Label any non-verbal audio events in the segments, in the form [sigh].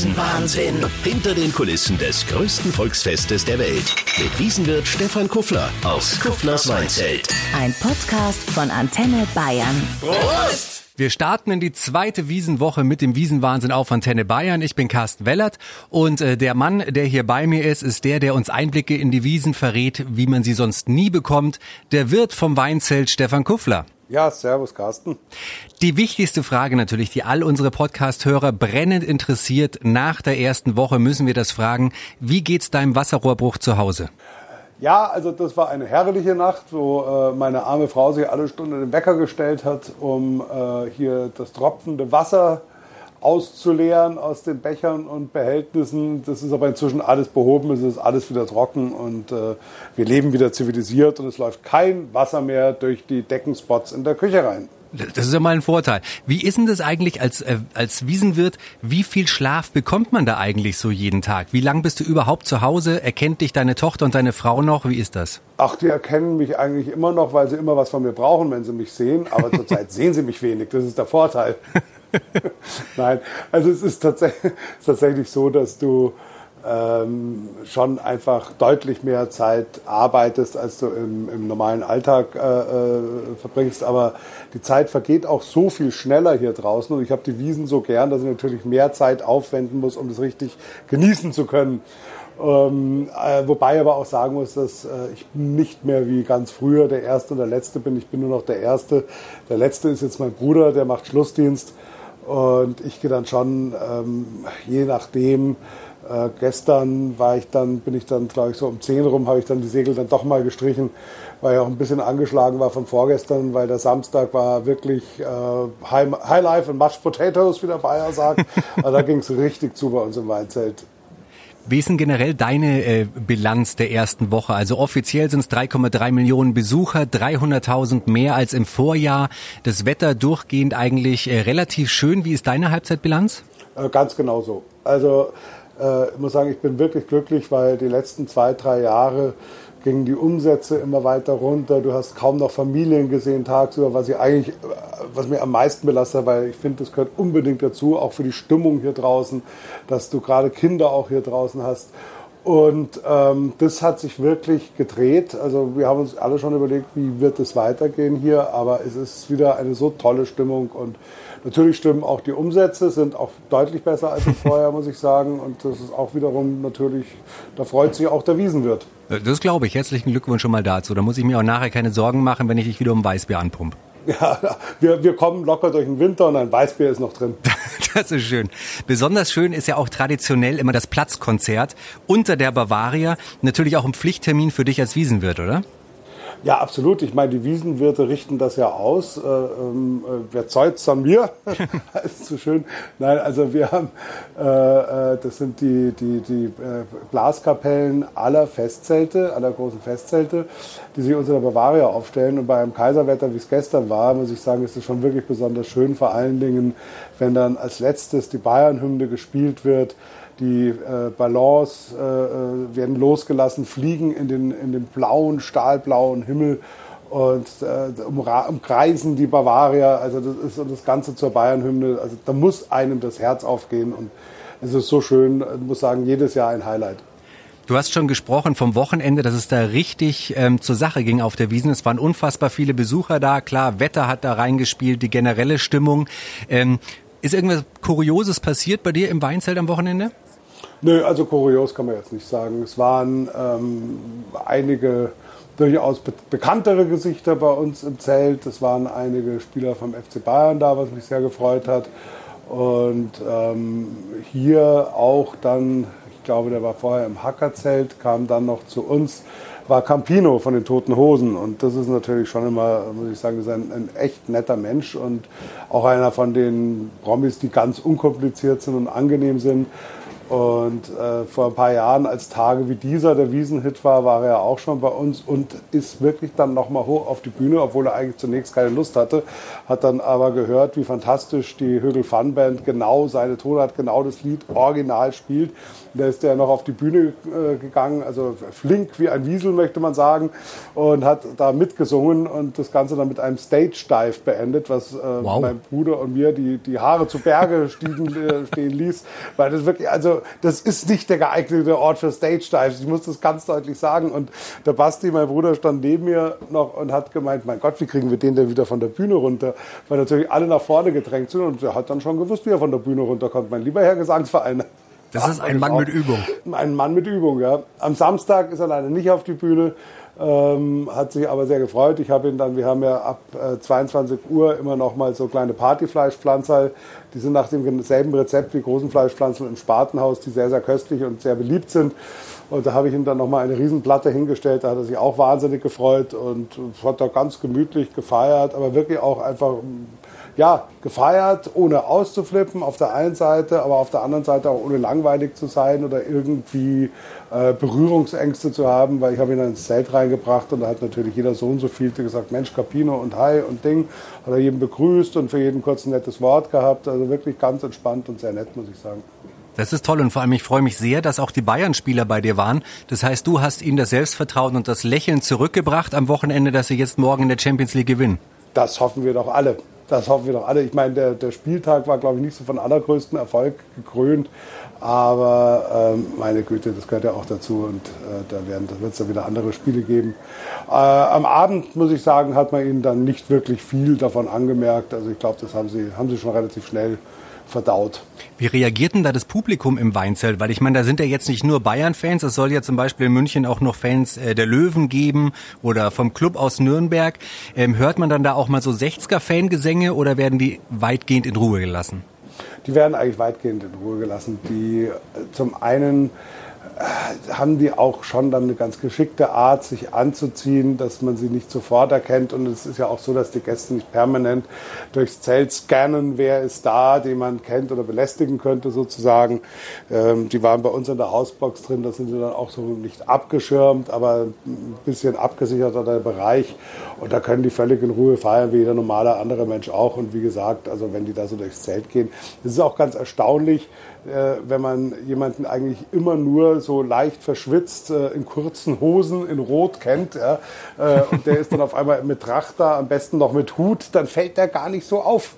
Wiesenwahnsinn. Hinter den Kulissen des größten Volksfestes der Welt. Mit Wiesenwirt Stefan Kuffler aus Kufflers Weinzelt. Ein Podcast von Antenne Bayern. Prost! Wir starten in die zweite Wiesenwoche mit dem Wiesenwahnsinn auf Antenne Bayern. Ich bin Carsten Wellert und äh, der Mann, der hier bei mir ist, ist der, der uns Einblicke in die Wiesen verrät, wie man sie sonst nie bekommt. Der Wirt vom Weinzelt Stefan Kuffler. Ja, servus Carsten. Die wichtigste Frage natürlich, die all unsere Podcast-Hörer brennend interessiert. Nach der ersten Woche müssen wir das fragen. Wie geht's deinem Wasserrohrbruch zu Hause? Ja, also das war eine herrliche Nacht, wo äh, meine arme Frau sich alle Stunden den Wecker gestellt hat, um äh, hier das tropfende Wasser auszuleeren aus den Bechern und Behältnissen. Das ist aber inzwischen alles behoben, es ist alles wieder trocken und äh, wir leben wieder zivilisiert und es läuft kein Wasser mehr durch die Deckenspots in der Küche rein. Das ist ja mal ein Vorteil. Wie ist denn das eigentlich als, äh, als Wiesenwirt? Wie viel Schlaf bekommt man da eigentlich so jeden Tag? Wie lang bist du überhaupt zu Hause? Erkennt dich deine Tochter und deine Frau noch? Wie ist das? Ach, die erkennen mich eigentlich immer noch, weil sie immer was von mir brauchen, wenn sie mich sehen. Aber zurzeit [laughs] sehen sie mich wenig. Das ist der Vorteil. [laughs] Nein, also es ist tatsächlich, [laughs] tatsächlich so, dass du ähm, schon einfach deutlich mehr Zeit arbeitest, als du im, im normalen Alltag äh, äh, verbringst. Aber die Zeit vergeht auch so viel schneller hier draußen und ich habe die Wiesen so gern, dass ich natürlich mehr Zeit aufwenden muss, um das richtig genießen zu können. Ähm, äh, wobei aber auch sagen muss, dass äh, ich nicht mehr wie ganz früher der Erste und der Letzte bin. Ich bin nur noch der Erste. Der Letzte ist jetzt mein Bruder, der macht Schlussdienst. Und ich gehe dann schon, ähm, je nachdem, äh, gestern war ich dann, bin ich dann, glaube ich, so um 10 rum, habe ich dann die Segel dann doch mal gestrichen, weil ich auch ein bisschen angeschlagen war von vorgestern, weil der Samstag war wirklich äh, High, High Life und Mashed Potatoes, wie der Bayer sagt. [laughs] also da ging es richtig zu bei uns im Weinzelt. Wie ist denn generell deine äh, Bilanz der ersten Woche? Also offiziell sind es 3,3 Millionen Besucher, 300.000 mehr als im Vorjahr. Das Wetter durchgehend eigentlich äh, relativ schön. Wie ist deine Halbzeitbilanz? Äh, ganz genau so. Also äh, ich muss sagen, ich bin wirklich glücklich, weil die letzten zwei, drei Jahre gingen die Umsätze immer weiter runter. Du hast kaum noch Familien gesehen tagsüber, was ich eigentlich, was mir am meisten belastet, weil ich finde, das gehört unbedingt dazu, auch für die Stimmung hier draußen, dass du gerade Kinder auch hier draußen hast. Und ähm, das hat sich wirklich gedreht. Also wir haben uns alle schon überlegt, wie wird es weitergehen hier, aber es ist wieder eine so tolle Stimmung und natürlich stimmen auch die Umsätze, sind auch deutlich besser als [laughs] vorher, muss ich sagen. Und das ist auch wiederum natürlich, da freut sich auch der Wiesenwirt. Das glaube ich. Herzlichen Glückwunsch schon mal dazu. Da muss ich mir auch nachher keine Sorgen machen, wenn ich dich wieder um Weißbier anpumpe. Ja, wir, wir kommen locker durch den Winter und ein Weißbier ist noch drin. [laughs] Das ist schön. Besonders schön ist ja auch traditionell immer das Platzkonzert unter der Bavaria. Natürlich auch ein Pflichttermin für dich als Wiesenwirt, oder? Ja, absolut. Ich meine, die Wiesenwirte richten das ja aus. Äh, ähm, äh, wer zeugt an mir? das ist so schön. Nein, also wir haben, äh, äh, das sind die, die, die äh, Blaskapellen aller Festzelte, aller großen Festzelte, die sich unter der Bavaria aufstellen. Und bei einem Kaiserwetter, wie es gestern war, muss ich sagen, ist es schon wirklich besonders schön. Vor allen Dingen, wenn dann als letztes die Bayernhymne gespielt wird die äh, Ballons äh, äh, werden losgelassen, fliegen in den, in den blauen, stahlblauen Himmel und äh, umkreisen die Bavaria. Also das ist das Ganze zur Bayern-Hymne. Also da muss einem das Herz aufgehen und es ist so schön. Ich muss sagen, jedes Jahr ein Highlight. Du hast schon gesprochen vom Wochenende, dass es da richtig ähm, zur Sache ging auf der Wiesen. Es waren unfassbar viele Besucher da. Klar, Wetter hat da reingespielt, die generelle Stimmung. Ähm, ist irgendwas Kurioses passiert bei dir im Weinzelt am Wochenende? Nö, also kurios kann man jetzt nicht sagen. Es waren ähm, einige durchaus be bekanntere Gesichter bei uns im Zelt. Es waren einige Spieler vom FC Bayern da, was mich sehr gefreut hat. Und ähm, hier auch dann, ich glaube, der war vorher im Hackerzelt, kam dann noch zu uns, war Campino von den Toten Hosen. Und das ist natürlich schon immer, muss ich sagen, ist ein, ein echt netter Mensch und auch einer von den Promis, die ganz unkompliziert sind und angenehm sind. Und äh, vor ein paar Jahren, als Tage wie dieser der Wiesenhit war, war er auch schon bei uns und ist wirklich dann nochmal hoch auf die Bühne, obwohl er eigentlich zunächst keine Lust hatte. Hat dann aber gehört, wie fantastisch die Högel Fun Band genau seine Tonart, genau das Lied original spielt. Da ist er noch auf die Bühne äh, gegangen, also flink wie ein Wiesel, möchte man sagen, und hat da mitgesungen und das Ganze dann mit einem Stage-Dive beendet, was äh, wow. mein Bruder und mir die, die Haare zu Berge [laughs] stiegen, äh, stehen ließ. Weil das wirklich, also das ist nicht der geeignete Ort für Stage-Dives. Ich muss das ganz deutlich sagen. Und der Basti, mein Bruder, stand neben mir noch und hat gemeint, mein Gott, wie kriegen wir den denn wieder von der Bühne runter? Weil natürlich alle nach vorne gedrängt sind und er hat dann schon gewusst, wie er von der Bühne runterkommt. Mein lieber Herr Gesangsverein. Das ist ein Mann mit Übung. Ein Mann mit Übung, ja. Am Samstag ist er leider nicht auf die Bühne, ähm, hat sich aber sehr gefreut. Ich habe ihn dann, wir haben ja ab äh, 22 Uhr immer noch mal so kleine Partyfleischpflanzer. Die sind nach demselben Rezept wie großen Fleischpflanzen im Spatenhaus, die sehr, sehr köstlich und sehr beliebt sind. Und da habe ich ihm dann nochmal eine Riesenplatte hingestellt. Da hat er sich auch wahnsinnig gefreut und hat da ganz gemütlich gefeiert, aber wirklich auch einfach ja, gefeiert, ohne auszuflippen auf der einen Seite, aber auf der anderen Seite auch ohne langweilig zu sein oder irgendwie äh, Berührungsängste zu haben, weil ich habe ihn dann ins Zelt reingebracht und da hat natürlich jeder so und so viel gesagt, Mensch, Capino und Hi und Ding, hat er jeden begrüßt und für jeden kurz ein nettes Wort gehabt, also wirklich ganz entspannt und sehr nett, muss ich sagen. Das ist toll und vor allem ich freue mich sehr, dass auch die Bayern-Spieler bei dir waren. Das heißt, du hast ihnen das Selbstvertrauen und das Lächeln zurückgebracht am Wochenende, dass sie jetzt morgen in der Champions League gewinnen. Das hoffen wir doch alle. Das hoffen wir doch alle. Ich meine, der, der Spieltag war, glaube ich, nicht so von allergrößtem Erfolg gekrönt. Aber ähm, meine Güte, das gehört ja auch dazu und äh, da werden, da wird es dann wieder andere Spiele geben. Äh, am Abend, muss ich sagen, hat man ihnen dann nicht wirklich viel davon angemerkt. Also ich glaube, das haben sie, haben sie schon relativ schnell verdaut. Wie reagiert denn da das Publikum im Weinzelt? Weil ich meine, da sind ja jetzt nicht nur Bayern-Fans, es soll ja zum Beispiel in München auch noch Fans äh, der Löwen geben oder vom Club aus Nürnberg. Ähm, hört man dann da auch mal so 60er-Fangesänge oder werden die weitgehend in Ruhe gelassen? Die werden eigentlich weitgehend in Ruhe gelassen. Die äh, zum einen haben die auch schon dann eine ganz geschickte Art, sich anzuziehen, dass man sie nicht sofort erkennt. Und es ist ja auch so, dass die Gäste nicht permanent durchs Zelt scannen, wer ist da, den man kennt oder belästigen könnte sozusagen. Ähm, die waren bei uns in der Hausbox drin, da sind sie dann auch so nicht abgeschirmt, aber ein bisschen abgesicherter der Bereich. Und da können die völlig in Ruhe feiern, wie jeder normale andere Mensch auch. Und wie gesagt, also wenn die da so durchs Zelt gehen, das ist auch ganz erstaunlich, wenn man jemanden eigentlich immer nur so leicht verschwitzt äh, in kurzen Hosen in Rot kennt ja, äh, und der ist dann auf einmal mit Tracht da, am besten noch mit Hut, dann fällt der gar nicht so auf.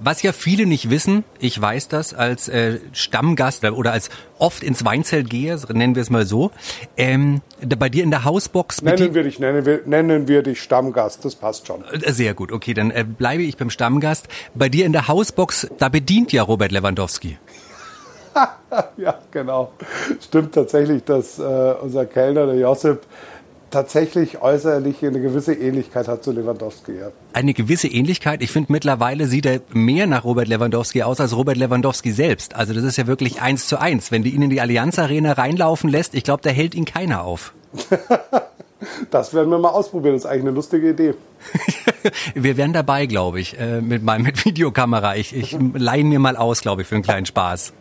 Was ja viele nicht wissen, ich weiß das als äh, Stammgast oder als oft ins Weinzelt gehe, nennen wir es mal so, ähm, bei dir in der Hausbox... Nennen wir dich, nennen wir, nennen wir dich Stammgast, das passt schon. Äh, sehr gut, okay, dann äh, bleibe ich beim Stammgast. Bei dir in der Hausbox, da bedient ja Robert Lewandowski. [laughs] ja, genau. Stimmt tatsächlich, dass äh, unser Kellner, der Josip, tatsächlich äußerlich eine gewisse Ähnlichkeit hat zu Lewandowski. Ja. Eine gewisse Ähnlichkeit. Ich finde mittlerweile sieht er mehr nach Robert Lewandowski aus als Robert Lewandowski selbst. Also das ist ja wirklich eins zu eins. Wenn du ihn in die Allianz Arena reinlaufen lässt, ich glaube, da hält ihn keiner auf. [laughs] das werden wir mal ausprobieren. Das ist eigentlich eine lustige Idee. [laughs] wir wären dabei, glaube ich, äh, mit, mit Videokamera. Ich, ich leihe mir mal aus, glaube ich, für einen kleinen Spaß.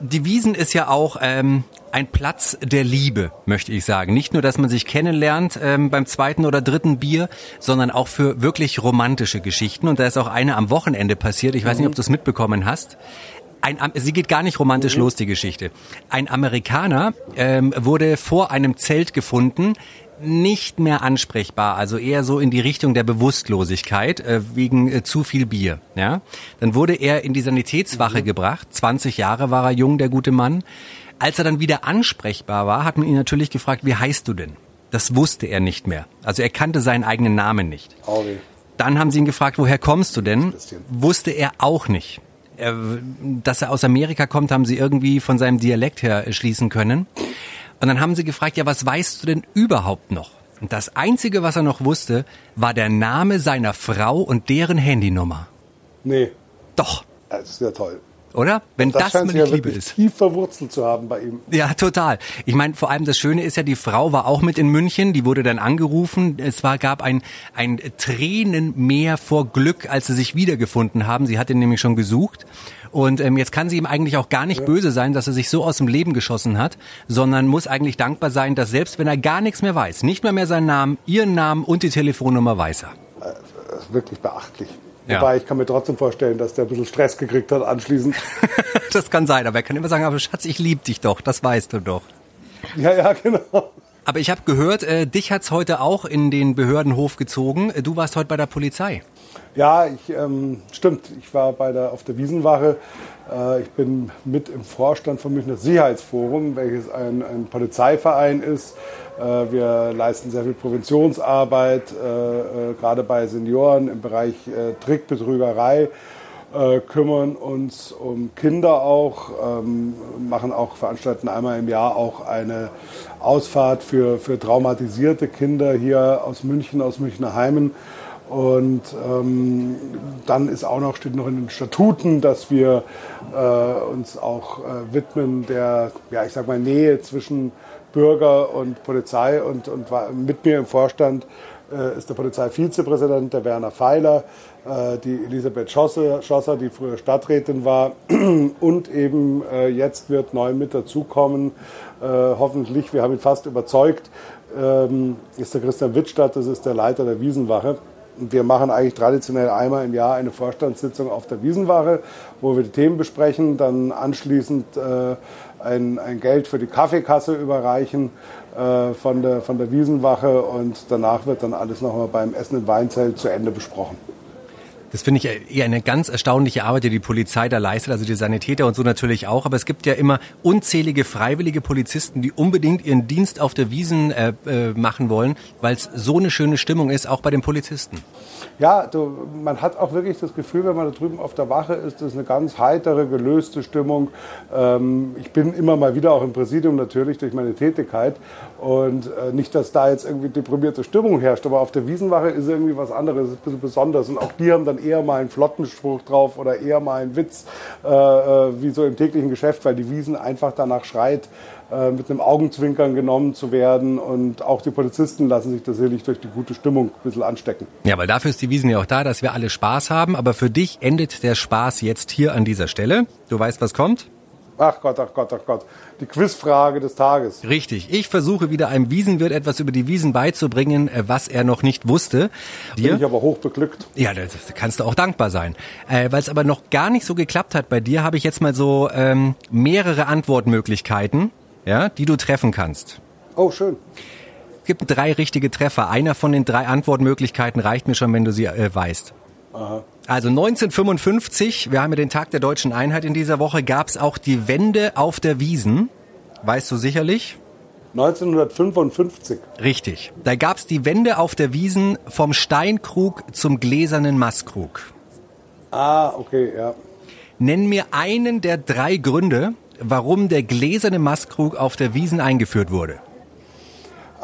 Die Wiesen ist ja auch ähm, ein Platz der Liebe, möchte ich sagen. Nicht nur, dass man sich kennenlernt ähm, beim zweiten oder dritten Bier, sondern auch für wirklich romantische Geschichten. Und da ist auch eine am Wochenende passiert. Ich weiß nicht, ob du es mitbekommen hast. Ein, sie geht gar nicht romantisch los, die Geschichte. Ein Amerikaner ähm, wurde vor einem Zelt gefunden, nicht mehr ansprechbar, also eher so in die Richtung der Bewusstlosigkeit äh, wegen äh, zu viel Bier. Ja, dann wurde er in die Sanitätswache mhm. gebracht. 20 Jahre war er jung, der gute Mann. Als er dann wieder ansprechbar war, hat man ihn natürlich gefragt, wie heißt du denn? Das wusste er nicht mehr. Also er kannte seinen eigenen Namen nicht. Audi. Dann haben sie ihn gefragt, woher kommst du denn? Wusste er auch nicht. Er, dass er aus Amerika kommt, haben sie irgendwie von seinem Dialekt her schließen können. Und dann haben sie gefragt, ja, was weißt du denn überhaupt noch? Und das Einzige, was er noch wusste, war der Name seiner Frau und deren Handynummer. Nee. Doch. Das ist ja toll. Oder? Wenn das, das mal ja Liebe ist. tief verwurzelt zu haben bei ihm. Ja, total. Ich meine, vor allem das Schöne ist ja, die Frau war auch mit in München, die wurde dann angerufen. Es war, gab ein, ein Tränenmeer vor Glück, als sie sich wiedergefunden haben. Sie hat ihn nämlich schon gesucht. Und ähm, jetzt kann sie ihm eigentlich auch gar nicht ja. böse sein, dass er sich so aus dem Leben geschossen hat, sondern muss eigentlich dankbar sein, dass selbst wenn er gar nichts mehr weiß, nicht mehr mehr seinen Namen, ihren Namen und die Telefonnummer weiß er. Das ist wirklich beachtlich. Ja. Wobei ich kann mir trotzdem vorstellen, dass der ein bisschen Stress gekriegt hat anschließend. [laughs] das kann sein, aber er kann immer sagen, aber Schatz, ich liebe dich doch, das weißt du doch. Ja, ja, genau. Aber ich habe gehört, äh, dich hat's heute auch in den Behördenhof gezogen. Du warst heute bei der Polizei. Ja, ich, ähm, stimmt. Ich war bei der, auf der Wiesenwache. Äh, ich bin mit im Vorstand vom Münchner Sicherheitsforum, welches ein, ein Polizeiverein ist. Äh, wir leisten sehr viel Präventionsarbeit, äh, äh gerade bei Senioren im Bereich äh, Trickbetrügerei äh, kümmern uns um Kinder auch, ähm, machen auch, veranstalten einmal im Jahr auch eine Ausfahrt für, für traumatisierte Kinder hier aus München, aus Münchner Heimen und ähm, dann ist auch noch, steht noch in den Statuten, dass wir äh, uns auch äh, widmen der, ja, ich sag mal, Nähe zwischen Bürger und Polizei. Und, und mit mir im Vorstand äh, ist der Polizeivizepräsident, der Werner Feiler, äh, die Elisabeth Schosser, Schosser, die früher Stadträtin war. [clears throat] Und eben äh, jetzt wird neu mit dazukommen, äh, hoffentlich, wir haben ihn fast überzeugt, ähm, ist der Christian Wittstadt, das ist der Leiter der Wiesenwache wir machen eigentlich traditionell einmal im Jahr eine Vorstandssitzung auf der Wiesenwache, wo wir die Themen besprechen, dann anschließend äh, ein, ein, Geld für die Kaffeekasse überreichen äh, von, der, von der Wiesenwache und danach wird dann alles nochmal beim Essen im Weinzelt zu Ende besprochen. Das finde ich eher eine ganz erstaunliche Arbeit, die die Polizei da leistet, also die Sanitäter und so natürlich auch. Aber es gibt ja immer unzählige freiwillige Polizisten, die unbedingt ihren Dienst auf der Wiesen äh, äh, machen wollen, weil es so eine schöne Stimmung ist, auch bei den Polizisten. Ja, du, man hat auch wirklich das Gefühl, wenn man da drüben auf der Wache ist, das ist eine ganz heitere, gelöste Stimmung. Ähm, ich bin immer mal wieder auch im Präsidium natürlich durch meine Tätigkeit und äh, nicht, dass da jetzt irgendwie deprimierte Stimmung herrscht, aber auf der Wiesenwache ist irgendwie was anderes, ist ein bisschen besonders und auch die haben dann eher mal einen Flottenspruch drauf oder eher mal einen Witz, äh, äh, wie so im täglichen Geschäft, weil die Wiesen einfach danach schreit, äh, mit einem Augenzwinkern genommen zu werden. Und auch die Polizisten lassen sich tatsächlich durch die gute Stimmung ein bisschen anstecken. Ja, weil dafür ist die Wiesen ja auch da, dass wir alle Spaß haben. Aber für dich endet der Spaß jetzt hier an dieser Stelle. Du weißt, was kommt? Ach Gott, ach Gott, ach Gott. Die Quizfrage des Tages. Richtig. Ich versuche wieder einem Wiesenwirt etwas über die Wiesen beizubringen, äh, was er noch nicht wusste. Dir? Bin ich aber hoch beglückt. Ja, da kannst du auch dankbar sein. Äh, Weil es aber noch gar nicht so geklappt hat bei dir, habe ich jetzt mal so ähm, mehrere Antwortmöglichkeiten, ja, die du treffen kannst. Oh, schön. Es gibt drei richtige Treffer. Einer von den drei Antwortmöglichkeiten reicht mir schon, wenn du sie äh, weißt. Aha. Also 1955, wir haben ja den Tag der deutschen Einheit in dieser Woche, gab es auch die Wende auf der Wiesen. Weißt du sicherlich? 1955. Richtig. Da gab es die Wende auf der Wiesen vom Steinkrug zum gläsernen Masskrug. Ah, okay, ja. Nenn mir einen der drei Gründe, warum der gläserne Masskrug auf der Wiesen eingeführt wurde.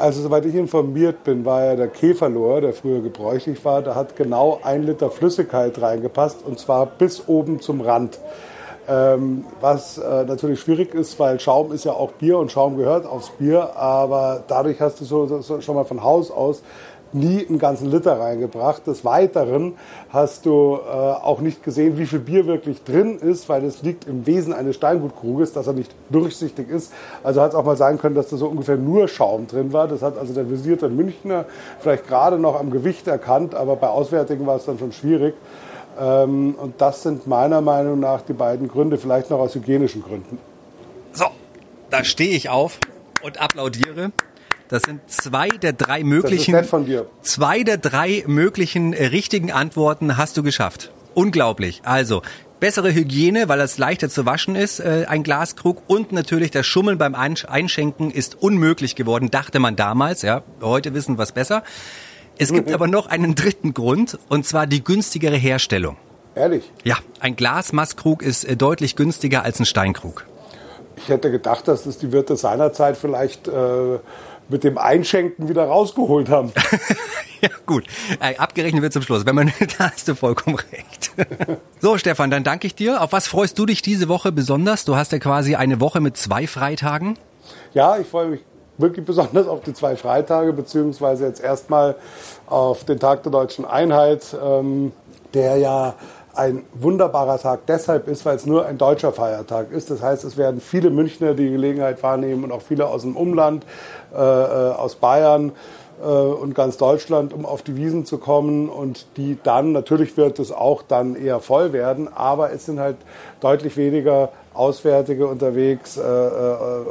Also soweit ich informiert bin, war ja der Käferlohr, der früher gebräuchlich war, da hat genau ein Liter Flüssigkeit reingepasst und zwar bis oben zum Rand. Ähm, was äh, natürlich schwierig ist, weil Schaum ist ja auch Bier und Schaum gehört aufs Bier, aber dadurch hast du so, so schon mal von Haus aus nie einen ganzen Liter reingebracht. Des Weiteren hast du äh, auch nicht gesehen, wie viel Bier wirklich drin ist, weil es liegt im Wesen eines Steingutkruges, dass er nicht durchsichtig ist. Also hat es auch mal sein können, dass da so ungefähr nur Schaum drin war. Das hat also der visierte Münchner vielleicht gerade noch am Gewicht erkannt, aber bei Auswärtigen war es dann schon schwierig. Ähm, und das sind meiner Meinung nach die beiden Gründe, vielleicht noch aus hygienischen Gründen. So, da stehe ich auf und applaudiere. Das sind zwei der drei möglichen. Das ist von dir. Zwei der drei möglichen äh, richtigen Antworten hast du geschafft. Unglaublich. Also bessere Hygiene, weil es leichter zu waschen ist, äh, ein Glaskrug und natürlich das Schummeln beim Einschenken ist unmöglich geworden, dachte man damals. Ja, heute wissen wir es besser. Es gibt mhm. aber noch einen dritten Grund und zwar die günstigere Herstellung. Ehrlich? Ja, ein Glasmasskrug ist äh, deutlich günstiger als ein Steinkrug. Ich hätte gedacht, dass das die Wirte seinerzeit vielleicht äh, mit dem Einschenken wieder rausgeholt haben. [laughs] ja, gut. Äh, abgerechnet wird zum Schluss. Wenn man, [laughs] da hast du vollkommen recht. [laughs] so, Stefan, dann danke ich dir. Auf was freust du dich diese Woche besonders? Du hast ja quasi eine Woche mit zwei Freitagen. Ja, ich freue mich wirklich besonders auf die zwei Freitage, beziehungsweise jetzt erstmal auf den Tag der deutschen Einheit, ähm, der ja ein wunderbarer Tag deshalb ist, weil es nur ein deutscher Feiertag ist. Das heißt, es werden viele Münchner die Gelegenheit wahrnehmen und auch viele aus dem Umland, äh, äh aus Bayern äh, und ganz Deutschland, um auf die Wiesen zu kommen und die dann, natürlich wird es auch dann eher voll werden, aber es sind halt deutlich weniger Auswärtige unterwegs äh, äh,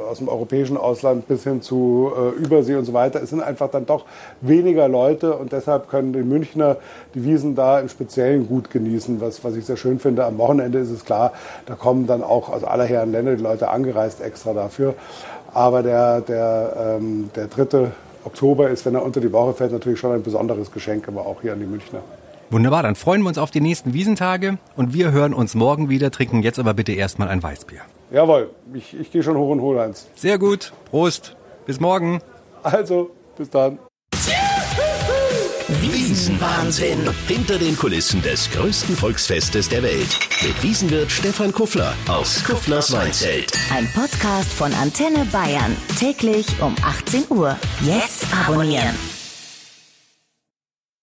aus dem europäischen Ausland bis hin zu äh, Übersee und so weiter. Es sind einfach dann doch weniger Leute und deshalb können die Münchner die Wiesen da im Speziellen gut genießen, was, was ich sehr schön finde. Am Wochenende ist es klar, da kommen dann auch aus aller Herren Länder die Leute angereist extra dafür. Aber der, der, ähm, der dritte Oktober ist, wenn er unter die Woche fällt, natürlich schon ein besonderes Geschenk, aber auch hier an die Münchner. Wunderbar, dann freuen wir uns auf die nächsten Wiesentage und wir hören uns morgen wieder, trinken jetzt aber bitte erstmal ein Weißbier. Jawohl, ich, ich gehe schon hoch und hole eins. Sehr gut, Prost, bis morgen. Also, bis dann. Wiesenwahnsinn. Hinter den Kulissen des größten Volksfestes der Welt. Mit Wiesenwirt Stefan Kuffler aus Kufflers Weinzelt. Ein Podcast von Antenne Bayern. Täglich um 18 Uhr. Jetzt abonnieren.